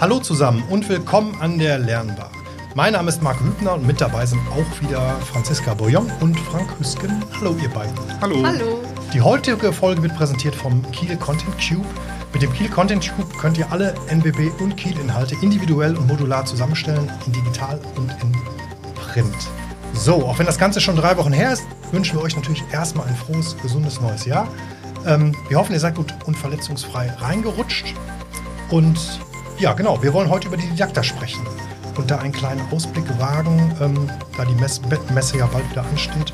Hallo zusammen und willkommen an der Lernbar. Mein Name ist Marc Hübner und mit dabei sind auch wieder Franziska Boyon und Frank Hüsken. Hallo ihr beiden. Hallo. Hallo. Die heutige Folge wird präsentiert vom Kiel Content Cube. Mit dem Kiel Content Cube könnt ihr alle NWB und Kiel-Inhalte individuell und modular zusammenstellen, in digital und in Print. So, auch wenn das Ganze schon drei Wochen her ist, wünschen wir euch natürlich erstmal ein frohes, gesundes neues Jahr. Ähm, wir hoffen, ihr seid gut und verletzungsfrei reingerutscht. Und ja, genau, wir wollen heute über die Didakta sprechen und da einen kleinen Ausblick wagen, ähm, da die Mess Messe ja bald wieder ansteht.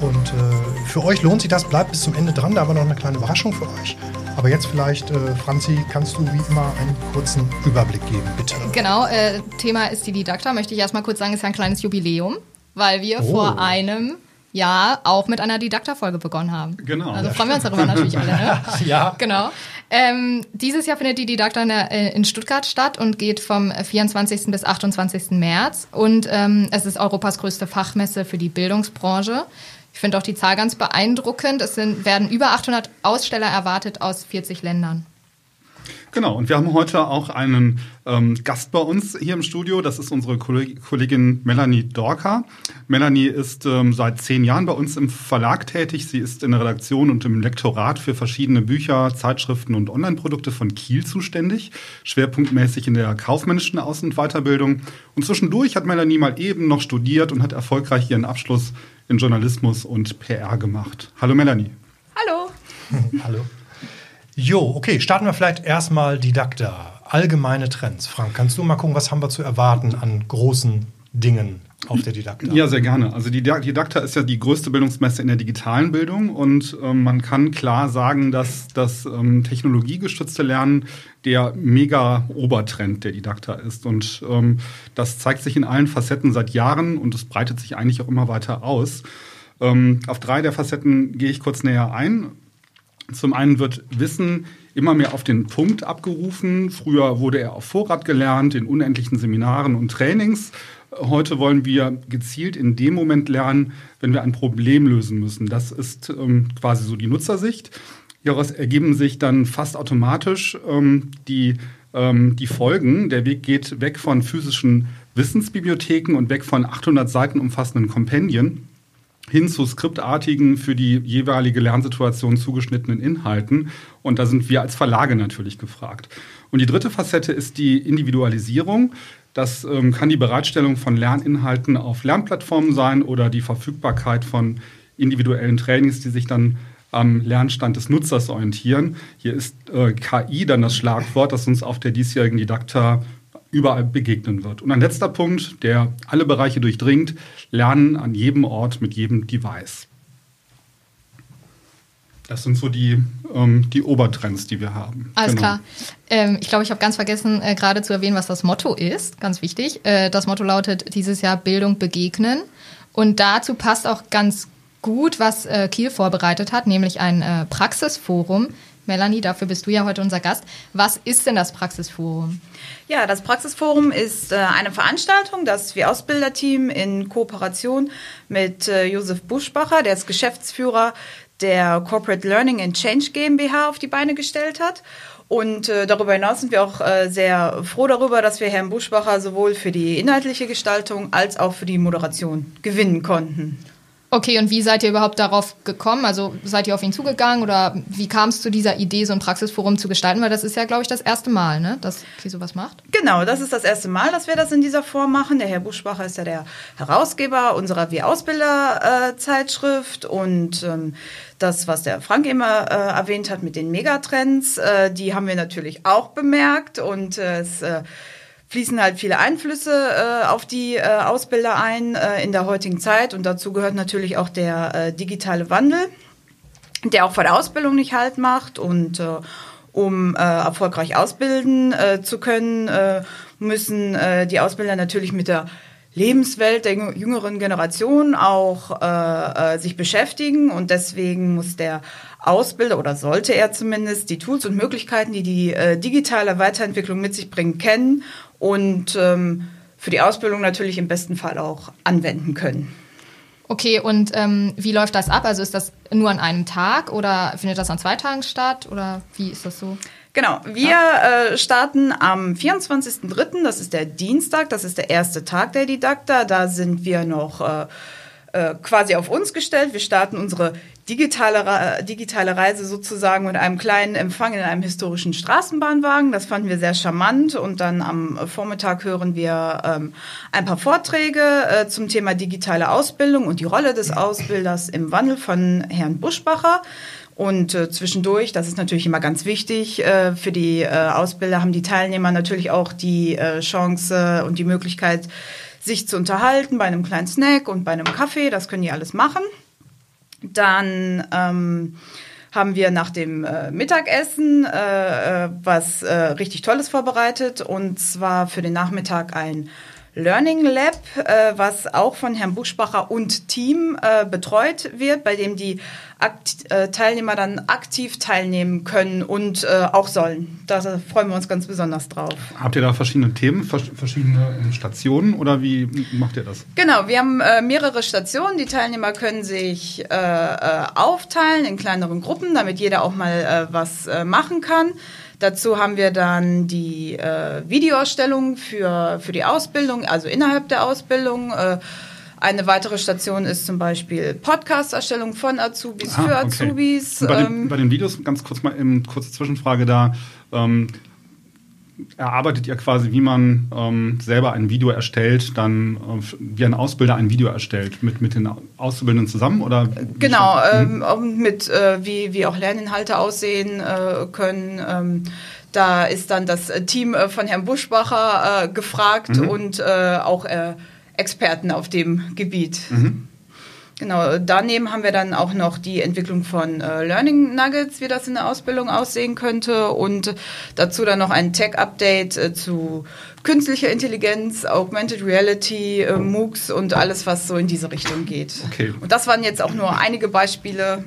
Und äh, für euch lohnt sich das, bleibt bis zum Ende dran, da haben wir noch eine kleine Überraschung für euch. Aber jetzt vielleicht, äh, Franzi, kannst du wie immer einen kurzen Überblick geben, bitte. Genau, äh, Thema ist die Didakta, möchte ich erstmal kurz sagen, ist ja ein kleines Jubiläum, weil wir Oh. vor einem Jahr auch mit einer Didakta-Folge begonnen haben. Genau. Also freuen wir uns darüber natürlich alle, ne? Ja. Genau. Ähm, dieses Jahr findet die Didakta in, äh, Stuttgart statt und geht vom 24. bis 28. März. Und ähm, es ist Europas größte Fachmesse für die Bildungsbranche. Ich finde auch die Zahl ganz beeindruckend. Es sind, werden über 800 Aussteller erwartet aus 40 Ländern. Genau, und wir haben heute auch einen ähm, Gast bei uns hier im Studio. Das ist unsere Kolleg Kollegin Melanie Dorka. Melanie ist ähm, seit zehn Jahren bei uns im Verlag tätig. Sie ist in der Redaktion und im Lektorat für verschiedene Bücher, Zeitschriften und Online-Produkte von Kiel zuständig. Schwerpunktmäßig in der kaufmännischen Außen- und Weiterbildung. Und zwischendurch hat Melanie mal eben noch studiert und hat erfolgreich ihren Abschluss in Journalismus und PR gemacht. Hallo Melanie. Hallo. Hallo. Jo, okay, starten wir vielleicht erstmal Didakta. Allgemeine Trends. Frank, kannst du mal gucken, was haben wir zu erwarten an großen Dingen auf der Didakta? Ja, sehr gerne. Also die Didak- Didakta ist ja die größte Bildungsmesse in der digitalen Bildung und ähm, man kann klar sagen, dass das ähm, technologiegestützte Lernen der mega Obertrend der Didakta ist. Und ähm, das zeigt sich in allen Facetten seit Jahren und es breitet sich eigentlich auch immer weiter aus. Ähm, auf drei der Facetten gehe ich kurz näher ein. Zum einen wird Wissen immer mehr auf den Punkt abgerufen. Früher wurde er auf Vorrat gelernt, in unendlichen Seminaren und Trainings. Heute wollen wir gezielt in dem Moment lernen, wenn wir ein Problem lösen müssen. Das ist ähm, quasi so die Nutzersicht. Hieraus ergeben sich dann fast automatisch ähm, die, ähm, die Folgen. Der Weg geht weg von physischen Wissensbibliotheken und weg von 800 Seiten umfassenden Kompendien hin zu skriptartigen, für die jeweilige Lernsituation zugeschnittenen Inhalten. Und da sind wir als Verlage natürlich gefragt. Und die dritte Facette ist die Individualisierung. Das ähm, kann die Bereitstellung von Lerninhalten auf Lernplattformen sein oder die Verfügbarkeit von individuellen Trainings, die sich dann am Lernstand des Nutzers orientieren. Hier ist äh, KI dann das Schlagwort, das uns auf der diesjährigen Didakta überall begegnen wird. Und ein letzter Punkt, der alle Bereiche durchdringt, Lernen an jedem Ort mit jedem Device. Das sind so die, ähm, die Obertrends, die wir haben. Alles Genau. klar. Ähm, ich glaube, ich habe ganz vergessen, äh, gerade zu erwähnen, was das Motto ist. Ganz wichtig. Äh, das Motto lautet dieses Jahr Bildung begegnen. Und dazu passt auch ganz gut, was äh, Kiel vorbereitet hat, nämlich ein äh, Praxisforum. Melanie, dafür bist du ja heute unser Gast. Was ist denn das Praxisforum? Ja, das Praxisforum ist äh, eine Veranstaltung, das wir Ausbilderteam in Kooperation mit äh, Josef Buschbacher, der ist Geschäftsführer der Corporate Learning and Change GmbH auf die Beine gestellt hat. Und äh, darüber hinaus sind wir auch sehr froh darüber, dass wir Herrn Buschbacher sowohl für die inhaltliche Gestaltung als auch für die Moderation gewinnen konnten. Okay, und wie seid ihr überhaupt darauf gekommen? Also seid ihr auf ihn zugegangen oder wie kam es zu dieser Idee, so ein Praxisforum zu gestalten? Weil das ist ja, glaube ich, das erste Mal, ne, dass ihr sowas macht. Genau, das ist das erste Mal, dass wir das in dieser Form machen. Der Herr Buschbacher ist ja der Herausgeber unserer Wir Ausbilder äh, und ähm, das, was der Frank immer äh, erwähnt hat mit den Megatrends, äh, die haben wir natürlich auch bemerkt und äh, es äh, fließen halt viele Einflüsse äh, auf die äh, Ausbilder ein äh, in der heutigen Zeit. Und dazu gehört natürlich auch der äh, digitale Wandel, der auch vor der Ausbildung nicht halt macht. Und äh, um äh, erfolgreich ausbilden zu können, müssen die Ausbilder natürlich mit der Lebenswelt der jüng- jüngeren Generation auch äh, sich beschäftigen. Und deswegen muss der Ausbilder oder sollte er zumindest die Tools und Möglichkeiten, die die äh, digitale Weiterentwicklung mit sich bringen, kennen und ähm, für die Ausbildung natürlich im besten Fall auch anwenden können. Okay, und ähm, wie läuft das ab? Also ist das nur an einem Tag oder findet das an zwei Tagen statt oder wie ist das so? Genau, wir äh, starten am 24.03., das ist der Dienstag, das ist der erste Tag der Didakta. Da sind wir noch äh, äh, quasi auf uns gestellt. Wir starten unsere digitale, Re- digitale Reise sozusagen mit einem kleinen Empfang in einem historischen Straßenbahnwagen. Das fanden wir sehr charmant. Und dann am Vormittag hören wir ähm, ein paar Vorträge äh, zum Thema digitale Ausbildung und die Rolle des Ausbilders im Wandel von Herrn Buschbacher. Und äh, zwischendurch, das ist natürlich immer ganz wichtig, äh, für die äh, Ausbilder haben die Teilnehmer natürlich auch die äh, Chance und die Möglichkeit, sich zu unterhalten bei einem kleinen Snack und bei einem Kaffee. Das können die alles machen. Dann ähm, haben wir nach dem äh, Mittagessen äh, äh, was äh, richtig Tolles vorbereitet. Und zwar für den Nachmittag ein Learning Lab, äh, was auch von Herrn Buschbacher und Team äh, betreut wird, bei dem die Akt äh, Teilnehmer dann aktiv teilnehmen können und äh, auch sollen. Da freuen wir uns ganz besonders drauf. Habt ihr da verschiedene Themen, vers- verschiedene ähm, Stationen oder wie macht ihr das? Genau, wir haben äh, mehrere Stationen. Die Teilnehmer können sich äh, äh, aufteilen in kleineren Gruppen, damit jeder auch mal äh, was äh, machen kann. Dazu haben wir dann die äh, Videoerstellung für, für die Ausbildung, also innerhalb der Ausbildung. Äh, eine weitere Station ist zum Beispiel Podcast-Erstellung von Azubis für Ah, okay. Azubis. Bei, den, Ähm, bei den Videos, ganz kurz mal eben kurze Zwischenfrage da. Ähm, erarbeitet ihr quasi, wie man ähm, selber ein Video erstellt, dann äh, wie ein Ausbilder ein Video erstellt, mit, mit den Auszubildenden zusammen? Oder Genau, schon- ähm, mit äh, wie, wie auch Lerninhalte aussehen äh, können. Ähm, da ist dann das Team äh, von Herrn Buschbacher äh, gefragt und äh, auch Experten auf dem Gebiet. Genau, daneben haben wir dann auch noch die Entwicklung von äh, Learning Nuggets, wie das in der Ausbildung aussehen könnte und dazu dann noch ein Tech-Update äh, zu künstlicher Intelligenz, Augmented Reality, äh, MOOCs und alles, was so in diese Richtung geht. Okay. Und das waren jetzt auch nur einige Beispiele,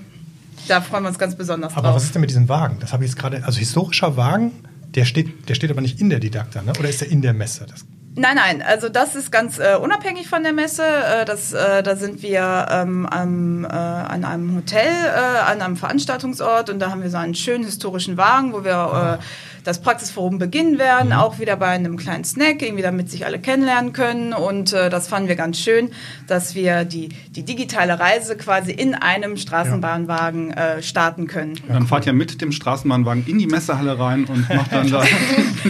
da freuen wir uns ganz besonders Aber drauf. was ist denn mit diesem Wagen? Das habe ich jetzt gerade. Also historischer Wagen, der steht, der steht aber nicht in der Didakta, ne? Oder ist der in der Messe? Das, Nein, nein, also das ist ganz äh, unabhängig von der Messe. Äh, das, äh, da sind wir ähm, am, äh, an einem Hotel, äh, an einem Veranstaltungsort und da haben wir so einen schönen historischen Wagen, wo wir äh, das Praxisforum beginnen werden, auch wieder bei einem kleinen Snack, irgendwie damit sich alle kennenlernen können. Und äh, das fanden wir ganz schön, dass wir die, die digitale Reise quasi in einem Straßenbahnwagen äh, starten können. Und dann fahrt ihr mit dem Straßenbahnwagen in die Messehalle rein und macht dann da.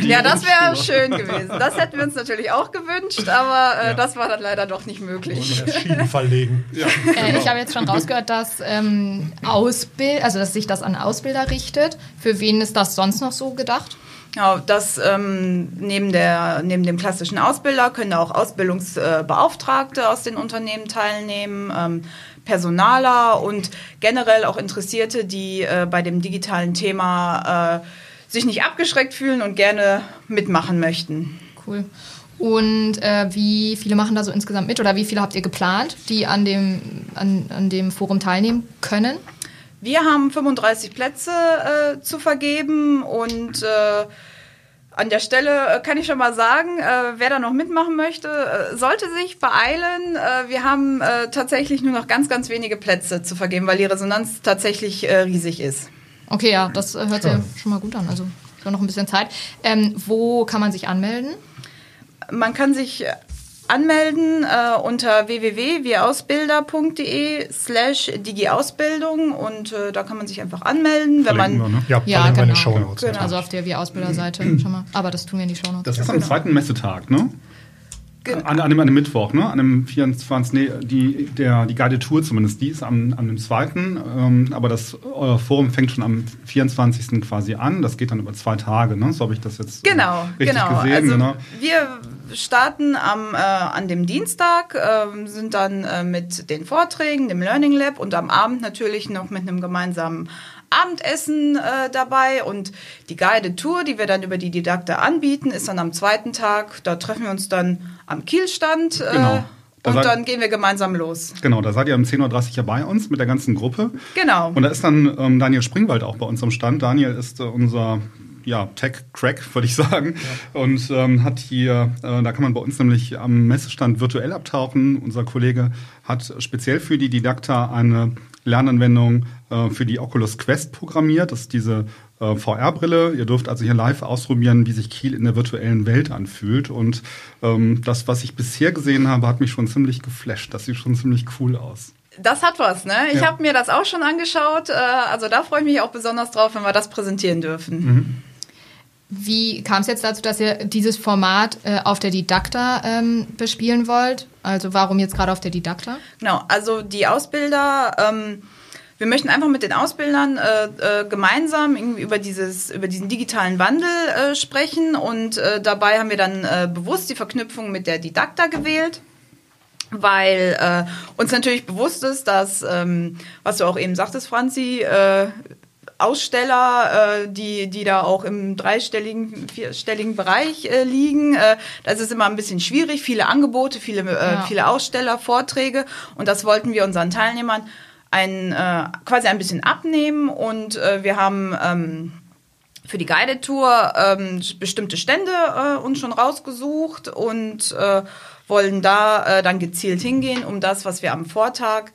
Ja, das wäre schön gewesen. Das hätten wir uns natürlich auch gewünscht, aber äh, das war dann leider doch nicht möglich. Schienen verlegen. Äh, ich habe jetzt schon rausgehört, dass ähm, Ausbild, also dass sich das an Ausbilder richtet. Für wen ist das sonst noch so gedacht? Ja, das ähm, neben, der, neben dem klassischen Ausbilder können auch Ausbildungsbeauftragte aus den Unternehmen teilnehmen, ähm, Personaler und generell auch Interessierte, die äh, bei dem digitalen Thema äh, sich nicht abgeschreckt fühlen und gerne mitmachen möchten. Cool. Und äh, wie viele machen da so insgesamt mit oder wie viele habt ihr geplant, die an dem, an, an dem Forum teilnehmen können? Wir haben 35 Plätze äh, zu vergeben und äh, an der Stelle äh, kann ich schon mal sagen, äh, wer da noch mitmachen möchte, äh, sollte sich beeilen. Äh, wir haben äh, tatsächlich nur noch ganz, ganz wenige Plätze zu vergeben, weil die Resonanz tatsächlich äh, riesig ist. Okay, ja, das hört sich ja schon mal gut an. Also ja noch ein bisschen Zeit. Ähm, wo kann man sich anmelden? Man kann sich anmelden äh, unter www.wirausbilder.de slash digiausbildung und äh, da kann man sich einfach anmelden, wenn Verlinken man wir, ne? Ja, Ja, wir in den genau. Shownotes. Genau. Also auf der Wir-Ausbilder-Seite schon mal. Aber das tun wir in die Shownotes. Das ist am zweiten Messetag, ne? An, an, dem, an dem Mittwoch, ne? An dem 24. Nee, die, der, die Guided Tour zumindest, die ist am, an dem zweiten. Ähm, aber das euer Forum fängt schon am 24. quasi an. Das geht dann über zwei Tage, ne? So habe ich das jetzt äh, Genau, richtig genau. gesehen. also genau. wir starten am, äh, an dem Dienstag, ähm, sind dann äh, mit den Vorträgen, dem Learning Lab und am Abend natürlich noch mit einem gemeinsamen Abendessen äh, dabei und die Guided Tour, die wir dann über die Didakte anbieten, ist dann am zweiten Tag. Da treffen wir uns dann am Kielstand äh, Genau. Da und dann gehen wir gemeinsam los. Genau, da seid ihr um 10.30 Uhr ja bei uns mit der ganzen Gruppe. Genau. Und da ist dann ähm, Daniel Springwald auch bei uns am Stand. Daniel ist äh, unser ja, Tech-Crack, würde ich sagen. Ja. Und ähm, hat hier, äh, da kann man bei uns nämlich am Messestand virtuell abtauchen. Unser Kollege hat speziell für die Didakta eine Lernanwendung äh, für die Oculus Quest programmiert. Das ist diese äh, VR-Brille. Ihr dürft also hier live ausprobieren, wie sich Kiel in der virtuellen Welt anfühlt. Und ähm, das, was ich bisher gesehen habe, hat mich schon ziemlich geflasht. Das sieht schon ziemlich cool aus. Das hat was, ne? Ich ja. habe mir das auch schon angeschaut. Äh, also da freue ich mich auch besonders drauf, wenn wir das präsentieren dürfen. Mhm. Wie kam es jetzt dazu, dass ihr dieses Format äh, auf der Didakta ähm, bespielen wollt? Also warum jetzt gerade auf der Didakta? Genau, also die Ausbilder, ähm, wir möchten einfach mit den Ausbildern äh, äh, gemeinsam über, dieses, über diesen digitalen Wandel äh, sprechen und äh, dabei haben wir dann äh, bewusst die Verknüpfung mit der Didakta gewählt weil äh, uns natürlich bewusst ist, dass, ähm, was du auch eben sagtest, Franzi, äh, Aussteller, äh, die, die da auch im dreistelligen, vierstelligen Bereich äh, liegen. Äh, das ist immer ein bisschen schwierig. Viele Angebote, viele, äh, ja. viele Aussteller, Vorträge. Und das wollten wir unseren Teilnehmern ein, äh, quasi ein bisschen abnehmen. Und äh, wir haben ähm, für die Guided Tour ähm, bestimmte Stände äh, uns schon rausgesucht und äh, wollen da äh, dann gezielt hingehen, um das, was wir am Vortag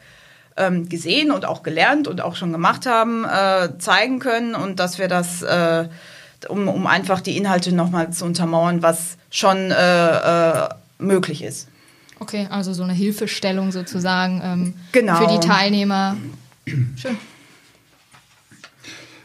ähm, gesehen und auch gelernt und auch schon gemacht haben, äh, zeigen können und dass wir das, äh, um, um einfach die Inhalte nochmal zu untermauern, was schon äh, äh, möglich ist. Okay, also so eine Hilfestellung sozusagen ähm, genau. für die Teilnehmer. Schön.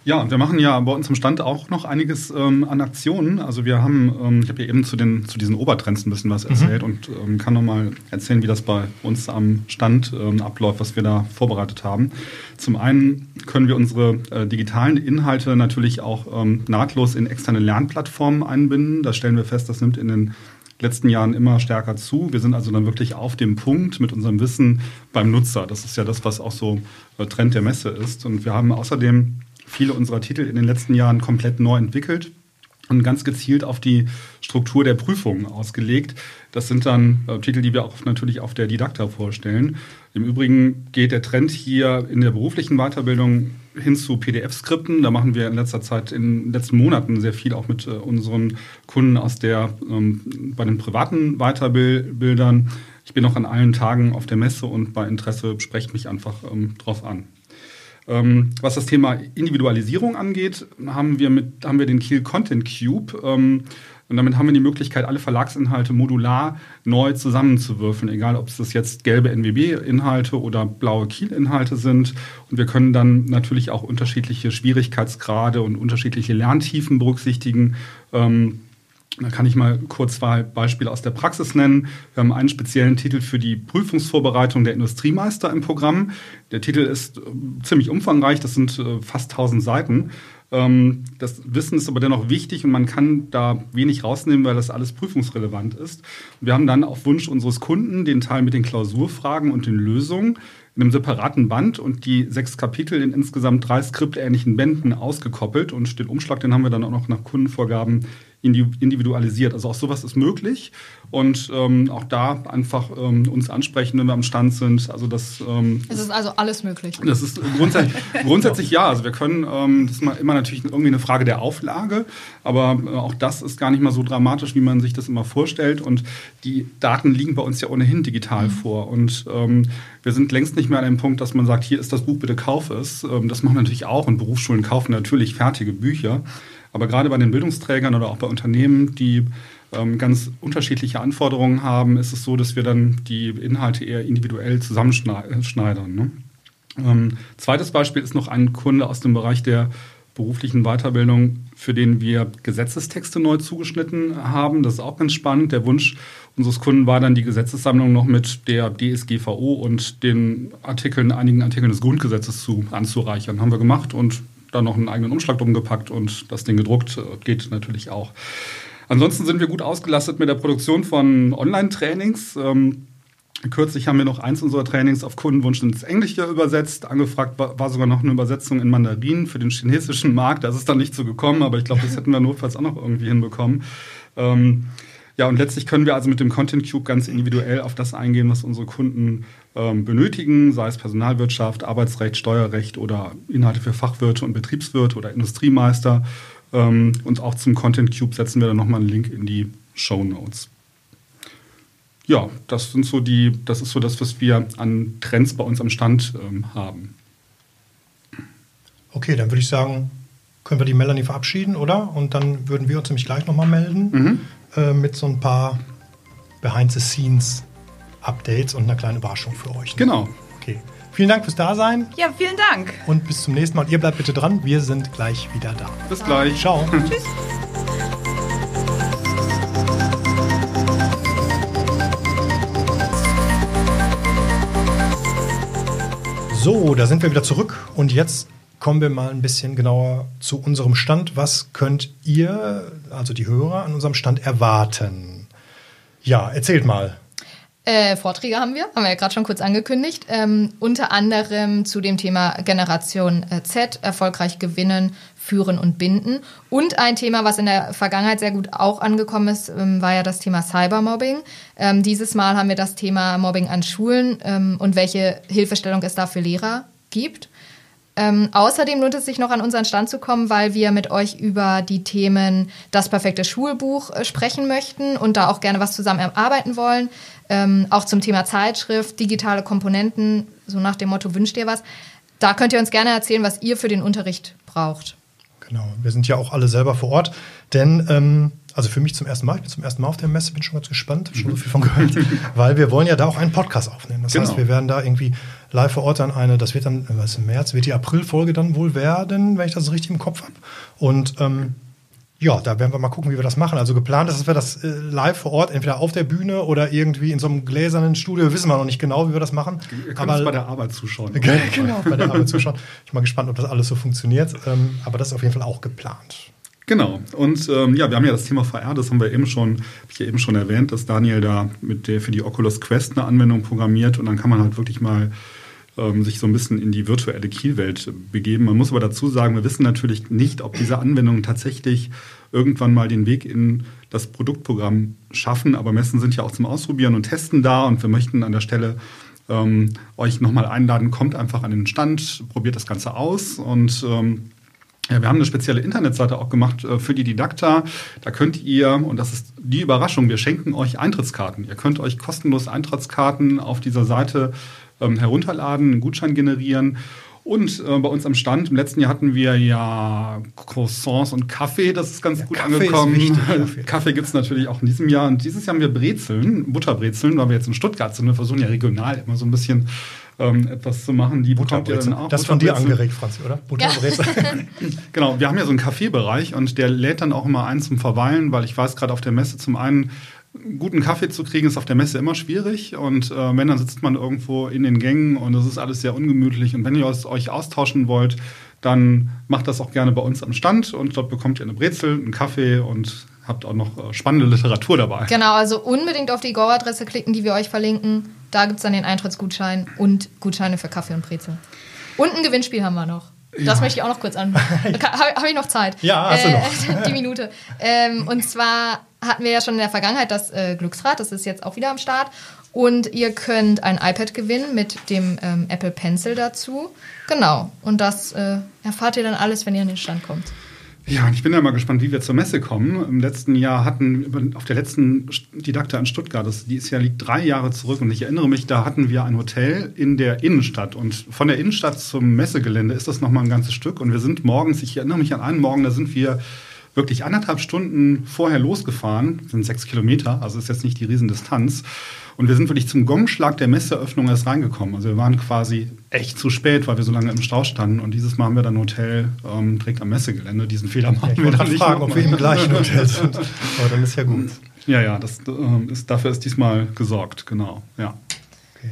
Ja, wir machen ja bei uns im Stand auch noch einiges ähm, an Aktionen. Also wir haben, ähm, ich habe ja eben zu, den, zu diesen Obertrends ein bisschen was mhm. erzählt mhm. und ähm, kann nochmal erzählen, wie das bei uns am Stand ähm, abläuft, was wir da vorbereitet haben. Zum einen können wir unsere äh, digitalen Inhalte natürlich auch ähm, nahtlos in externe Lernplattformen einbinden. Da stellen wir fest, das nimmt in den letzten Jahren immer stärker zu. Wir sind also dann wirklich auf dem Punkt mit unserem Wissen beim Nutzer. Das ist ja das, was auch so äh, Trend der Messe ist. Und wir haben außerdem viele unserer Titel in den letzten Jahren komplett neu entwickelt und ganz gezielt auf die Struktur der Prüfungen ausgelegt. Das sind dann äh, Titel, die wir auch natürlich auf der Didakta vorstellen. Im Übrigen geht der Trend hier in der beruflichen Weiterbildung hin zu PDF-Skripten. Da machen wir in letzter Zeit, in den letzten Monaten sehr viel auch mit äh, unseren Kunden aus der, ähm, bei den privaten Weiterbildern. Ich bin noch an allen Tagen auf der Messe und bei Interesse sprecht mich einfach ähm, drauf an. Ähm, was das Thema Individualisierung angeht, haben wir, mit, haben wir den Kiel Content Cube. Ähm, und damit haben wir die Möglichkeit, alle Verlagsinhalte modular neu zusammenzuwürfeln, egal ob es jetzt gelbe NWB-Inhalte oder blaue Kiel-Inhalte sind. Und wir können dann natürlich auch unterschiedliche Schwierigkeitsgrade und unterschiedliche Lerntiefen berücksichtigen. Ähm, da kann ich mal kurz zwei Beispiele aus der Praxis nennen. Wir haben einen speziellen Titel für die Prüfungsvorbereitung der Industriemeister im Programm. Der Titel ist äh, ziemlich umfangreich, das sind äh, fast 1000 Seiten. Ähm, das Wissen ist aber dennoch wichtig und man kann da wenig rausnehmen, weil das alles prüfungsrelevant ist. Wir haben dann auf Wunsch unseres Kunden den Teil mit den Klausurfragen und den Lösungen in einem separaten Band und die sechs Kapitel in insgesamt drei skriptähnlichen Bänden ausgekoppelt und den Umschlag, den haben wir dann auch noch nach Kundenvorgaben individualisiert. Also auch sowas ist möglich und ähm, auch da einfach ähm, uns ansprechen, wenn wir am Stand sind. Also das ähm, es ist also alles möglich. Das ist grundsätzlich, grundsätzlich ja. Also wir können, ähm, das ist immer natürlich irgendwie eine Frage der Auflage, aber äh, auch das ist gar nicht mal so dramatisch, wie man sich das immer vorstellt. Und die Daten liegen bei uns ja ohnehin digital mhm. vor und ähm, wir sind längst nicht mehr an dem Punkt, dass man sagt, hier ist das Buch, bitte kauf es. Ähm, das machen wir natürlich auch und Berufsschulen kaufen natürlich fertige Bücher. Aber gerade bei den Bildungsträgern oder auch bei Unternehmen, die ähm, ganz unterschiedliche Anforderungen haben, ist es so, dass wir dann die Inhalte eher individuell zusammenschneidern. Ne? Ähm, zweites Beispiel ist noch ein Kunde aus dem Bereich der beruflichen Weiterbildung, für den wir Gesetzestexte neu zugeschnitten haben. Das ist auch ganz spannend. Der Wunsch unseres Kunden war dann, die Gesetzessammlung noch mit der DSGVO und den Artikeln, einigen Artikeln des Grundgesetzes zu, anzureichern. Haben wir gemacht und dann noch einen eigenen Umschlag drum gepackt und das Ding gedruckt. Äh, geht natürlich auch. Ansonsten sind wir gut ausgelastet mit der Produktion von Online-Trainings. Ähm, kürzlich haben wir noch eins unserer Trainings auf Kundenwunsch ins Englische übersetzt. Angefragt war, sogar noch eine Übersetzung in Mandarin für den chinesischen Markt. Das ist dann nicht so gekommen, aber ich glaube, das hätten wir notfalls auch noch irgendwie hinbekommen. Ähm, ja, und letztlich können wir also mit dem Content Cube ganz individuell auf das eingehen, was unsere Kunden ähm, benötigen, sei es Personalwirtschaft, Arbeitsrecht, Steuerrecht oder Inhalte für Fachwirte und Betriebswirte oder Industriemeister. Ähm, und auch zum Content Cube setzen wir dann nochmal einen Link in die Show Notes. Ja, das sind so die, das ist so das, was wir an Trends bei uns am Stand ähm, haben. Okay, dann würde ich sagen, können wir die Melanie verabschieden, oder? Und dann würden wir uns nämlich gleich nochmal melden Mhm. Äh, mit so ein paar Behind-the-Scenes-Updates und einer kleinen Überraschung für euch. Genau. Okay. Vielen Dank fürs Dasein Ja, vielen Dank. und bis zum nächsten Mal. Und ihr bleibt bitte dran, wir sind gleich wieder da. Bis gleich. Ciao. Tschüss. So, da sind wir wieder zurück und jetzt kommen wir mal ein bisschen genauer zu unserem Stand. Was könnt ihr, also die Hörer, an unserem Stand erwarten? Ja, erzählt mal. Äh, Vorträge haben wir, haben wir ja gerade schon kurz angekündigt. Ähm, unter anderem zu dem Thema Generation äh, Z, erfolgreich gewinnen, führen und binden. Und ein Thema, was in der Vergangenheit sehr gut auch angekommen ist, ähm, war ja das Thema Cybermobbing. Ähm, dieses Mal haben wir das Thema Mobbing an Schulen ähm, und welche Hilfestellung es da für Lehrer gibt. Ähm, außerdem lohnt es sich noch an unseren Stand zu kommen, weil wir mit euch über die Themen das perfekte Schulbuch äh, sprechen möchten und da auch gerne was zusammen erarbeiten wollen. Ähm, auch zum Thema Zeitschrift, digitale Komponenten, so nach dem Motto wünscht ihr was. Da könnt ihr uns gerne erzählen, was ihr für den Unterricht braucht. Genau, wir sind ja auch alle selber vor Ort, denn ähm, also für mich zum ersten Mal, ich bin zum ersten Mal auf der Messe, bin schon ganz gespannt, schon so viel von gehört, weil wir wollen ja da auch einen Podcast aufnehmen. Das heißt, Genau. wir werden da irgendwie live vor Ort dann eine, das wird dann, was im März, wird die Aprilfolge dann wohl werden, wenn ich das richtig im Kopf habe. Und ähm, ja, da werden wir mal gucken, wie wir das machen. Also geplant ist, dass wir das äh, live vor Ort, entweder auf der Bühne oder irgendwie in so einem gläsernen Studio, wissen wir noch nicht genau, wie wir das machen. Ihr könnt uns bei der Arbeit zuschauen. genau, bei der Arbeit zuschauen. Ich bin mal gespannt, ob das alles so funktioniert. Ähm, aber das ist auf jeden Fall auch geplant. Genau. Und ähm, ja, wir haben ja das Thema VR, das haben wir eben schon, habe ich ja eben schon erwähnt, dass Daniel da mit der für die Oculus Quest eine Anwendung programmiert und dann kann man halt wirklich mal ähm, sich so ein bisschen in die virtuelle Kielwelt begeben. Man muss aber dazu sagen, wir wissen natürlich nicht, ob diese Anwendungen tatsächlich irgendwann mal den Weg in das Produktprogramm schaffen, aber Messen sind ja auch zum Ausprobieren und Testen da und wir möchten an der Stelle ähm, euch nochmal einladen, kommt einfach an den Stand, probiert das Ganze aus und ähm, ja, wir haben eine spezielle Internetseite auch gemacht äh, für die Didakta. Da könnt ihr, und das ist die Überraschung, wir schenken euch Eintrittskarten. Ihr könnt euch kostenlos Eintrittskarten auf dieser Seite ähm, herunterladen, einen Gutschein generieren. Und äh, bei uns am Stand, im letzten Jahr hatten wir ja Croissants und Kaffee, das ist ganz Ja, gut Kaffee ist angekommen. wichtig, Kaffee. Kaffee gibt es natürlich auch in diesem Jahr. Und dieses Jahr haben wir Brezeln, Butterbrezeln, weil wir jetzt in Stuttgart sind. Wir versuchen ja regional immer so ein bisschen ähm, etwas zu machen. Die bekommt ihr dann auch. Das ist von dir angeregt, Franzi, oder? Butterbrezel. Genau, wir haben ja so einen Kaffeebereich und der lädt dann auch immer ein zum Verweilen, weil ich weiß, gerade auf der Messe zum einen, guten Kaffee zu kriegen, ist auf der Messe immer schwierig. Und äh, wenn, dann sitzt man irgendwo in den Gängen und das ist alles sehr ungemütlich. Und wenn ihr es- euch austauschen wollt, dann macht das auch gerne bei uns am Stand und dort bekommt ihr eine Brezel, einen Kaffee und habt auch noch äh, spannende Literatur dabei. Genau, also unbedingt auf die Go-Adresse klicken, die wir euch verlinken. Da gibt es dann den Eintrittsgutschein und Gutscheine für Kaffee und Brezel. Und ein Gewinnspiel haben wir noch. Das Ja. möchte ich auch noch kurz an. Habe hab ich noch Zeit? Ja, hast du noch. Die Minute. Ähm, und zwar hatten wir ja schon in der Vergangenheit das äh, Glücksrad, das ist jetzt auch wieder am Start. Und ihr könnt ein iPad gewinnen mit dem ähm, Apple Pencil dazu. Genau. Und das äh, erfahrt ihr dann alles, wenn ihr an den Stand kommt. Ja, und ich bin ja mal gespannt, wie wir zur Messe kommen. Im letzten Jahr hatten, auf der letzten Didakta in Stuttgart, das, die ist ja liegt drei Jahre zurück und ich erinnere mich, da hatten wir ein Hotel in der Innenstadt und von der Innenstadt zum Messegelände ist das nochmal ein ganzes Stück und wir sind morgens, ich erinnere mich an einen Morgen, da sind wir wirklich anderthalb Stunden vorher losgefahren, das sind sechs Kilometer, also ist jetzt nicht die Riesendistanz. Und wir sind wirklich zum Gongschlag der Messeöffnung erst reingekommen. Also wir waren quasi echt zu spät, weil wir so lange im Stau standen. Und dieses Mal haben wir dann ein Hotel ähm, direkt am Messegelände. Diesen Fehler machen Ja, ich wir wollte dann nicht fragen, ob wir im gleichen Hotel sind. Aber dann ist ja gut. Ja, ja, das, ähm, ist, dafür ist diesmal gesorgt, genau. Ja, Okay.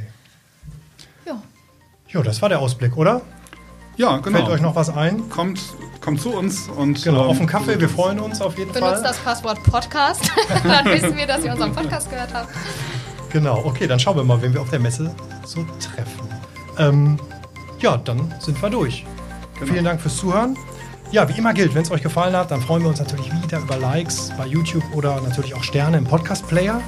Ja. Jo, das war der Ausblick, oder? ja genau. Fällt euch noch was ein? kommt, kommt zu uns und Genau, ähm, auf den Kaffee. Wir freuen uns auf jeden Benutzt Fall. das Passwort Podcast. dann wissen wir, dass ihr unseren Podcast gehört habt. Genau, okay, dann schauen wir mal, wen wir auf der Messe so treffen. Ähm, ja, dann sind wir durch. Genau. Vielen Dank fürs Zuhören. Ja, wie immer gilt, wenn es euch gefallen hat, dann freuen wir uns natürlich wieder über Likes bei YouTube oder natürlich auch Sterne im Podcast-Player.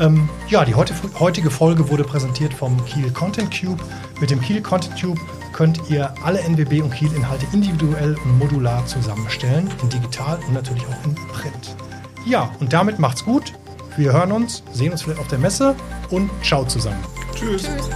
Ähm, ja, die heute, heutige Folge wurde präsentiert vom Kiel Content Cube. Mit dem Kiel Content Cube könnt ihr alle NWB und Kiel-Inhalte individuell und modular zusammenstellen, in digital und natürlich auch in Print. Ja, und damit macht's gut. Wir hören uns, sehen uns vielleicht auf der Messe und ciao zusammen. Tschüss. Tschüss.